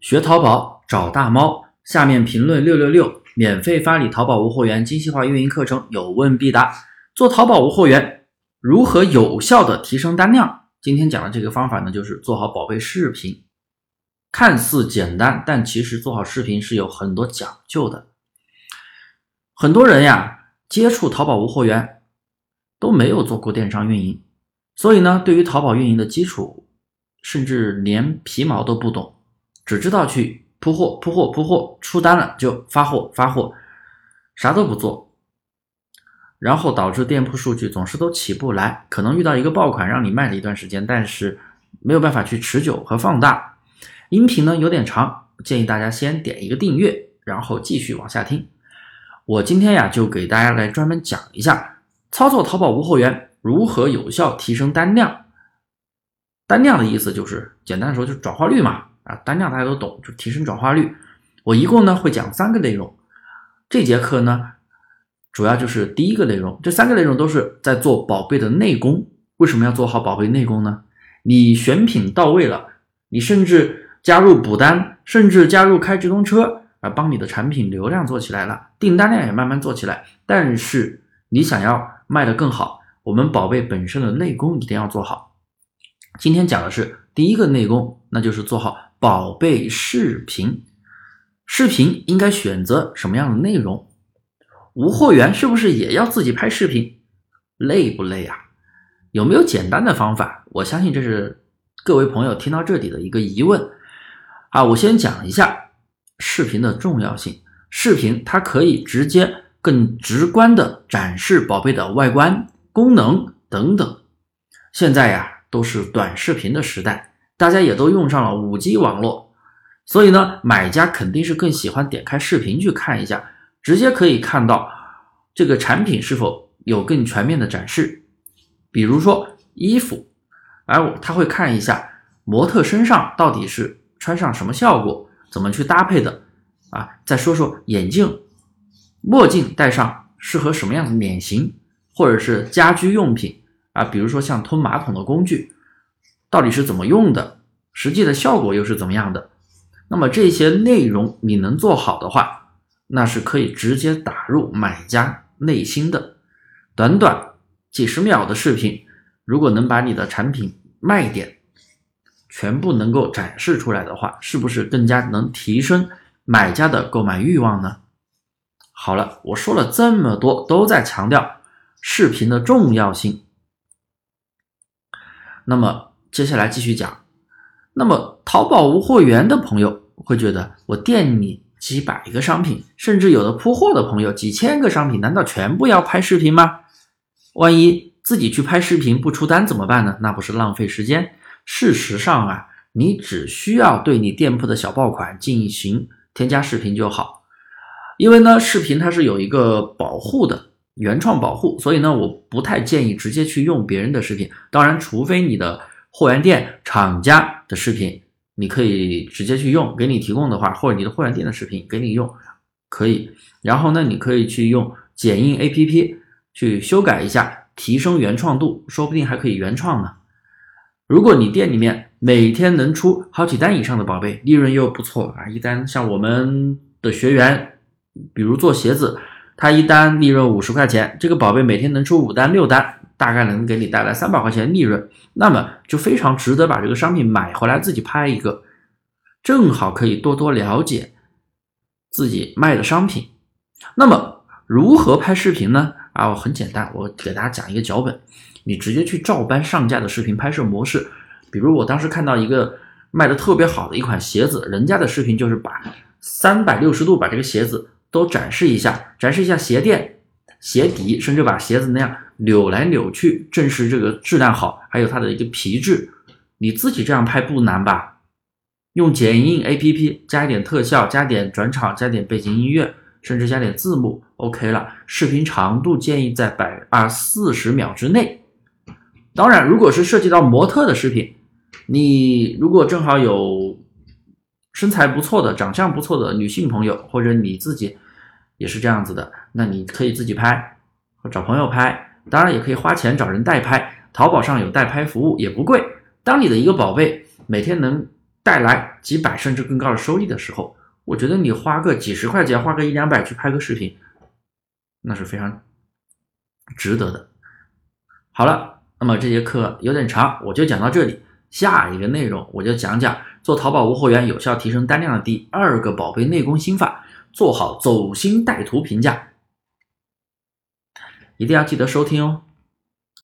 学淘宝找大猫，下面评论六六六，免费发你淘宝无货源精细化运营课程，有问必答。做淘宝无货源，如何有效的提升单量？今天讲的这个方法呢，就是做好宝贝视频。看似简单，但其实做好视频是有很多讲究的。很多人呀，接触淘宝无货源都没有做过电商运营，所以呢，对于淘宝运营的基础，甚至连皮毛都不懂。只知道去铺货、铺货、铺货，出单了就发货、发货，啥都不做，然后导致店铺数据总是都起不来，可能遇到一个爆款让你卖了一段时间，但是没有办法去持久和放大。音频呢有点长，建议大家先点一个订阅，然后继续往下听。我今天呀就给大家来专门讲一下操作淘宝无货源如何有效提升单量。单量的意思就是简单的说就是转化率嘛。啊，单量大家都懂，就提升转化率。我一共呢会讲三个内容，这节课呢主要就是第一个内容，这三个内容都是在做宝贝的内功。为什么要做好宝贝内功呢？你选品到位了，你甚至加入补单，甚至加入开直通车啊，帮你的产品流量做起来了，订单量也慢慢做起来。但是你想要卖得更好，我们宝贝本身的内功一定要做好。今天讲的是第一个内功，那就是做好。宝贝视频，视频应该选择什么样的内容？无货源是不是也要自己拍视频？累不累啊？有没有简单的方法？我相信这是各位朋友听到这里的一个疑问啊！我先讲一下视频的重要性。视频它可以直接、更直观的展示宝贝的外观、功能等等。现在呀，都是短视频的时代。大家也都用上了五 G 网络，所以呢，买家肯定是更喜欢点开视频去看一下，直接可以看到这个产品是否有更全面的展示。比如说衣服，哎，他会看一下模特身上到底是穿上什么效果，怎么去搭配的啊？再说说眼镜、墨镜戴上适合什么样的脸型，或者是家居用品啊，比如说像通马桶的工具。到底是怎么用的？实际的效果又是怎么样的？那么这些内容你能做好的话，那是可以直接打入买家内心的。短短几十秒的视频，如果能把你的产品卖点全部能够展示出来的话，是不是更加能提升买家的购买欲望呢？好了，我说了这么多，都在强调视频的重要性。那么。接下来继续讲，那么淘宝无货源的朋友会觉得，我店里几百个商品，甚至有的铺货的朋友几千个商品，难道全部要拍视频吗？万一自己去拍视频不出单怎么办呢？那不是浪费时间？事实上啊，你只需要对你店铺的小爆款进行添加视频就好，因为呢，视频它是有一个保护的原创保护，所以呢，我不太建议直接去用别人的视频，当然，除非你的。货源店厂家的视频，你可以直接去用，给你提供的话，或者你的货源店的视频给你用，可以。然后呢，你可以去用剪映 APP 去修改一下，提升原创度，说不定还可以原创呢。如果你店里面每天能出好几单以上的宝贝，利润又不错啊，一单像我们的学员，比如做鞋子，他一单利润五十块钱，这个宝贝每天能出五单六单。大概能给你带来三百块钱利润，那么就非常值得把这个商品买回来自己拍一个，正好可以多多了解自己卖的商品。那么如何拍视频呢？啊，很简单，我给大家讲一个脚本，你直接去照搬上架的视频拍摄模式。比如我当时看到一个卖的特别好的一款鞋子，人家的视频就是把三百六十度把这个鞋子都展示一下，展示一下鞋垫、鞋底，甚至把鞋子那样。扭来扭去，证实这个质量好，还有它的一个皮质，你自己这样拍不难吧？用剪映 A P P 加一点特效，加点转场，加点背景音乐，甚至加点字幕，OK 了。视频长度建议在百二四十秒之内。当然，如果是涉及到模特的视频，你如果正好有身材不错的、长相不错的女性朋友，或者你自己也是这样子的，那你可以自己拍，找朋友拍。当然也可以花钱找人代拍，淘宝上有代拍服务，也不贵。当你的一个宝贝每天能带来几百甚至更高的收益的时候，我觉得你花个几十块钱，花个一两百去拍个视频，那是非常值得的。好了，那么这节课有点长，我就讲到这里。下一个内容我就讲讲做淘宝无货源有效提升单量的第二个宝贝内功心法，做好走心带图评价，一定要记得收听哦。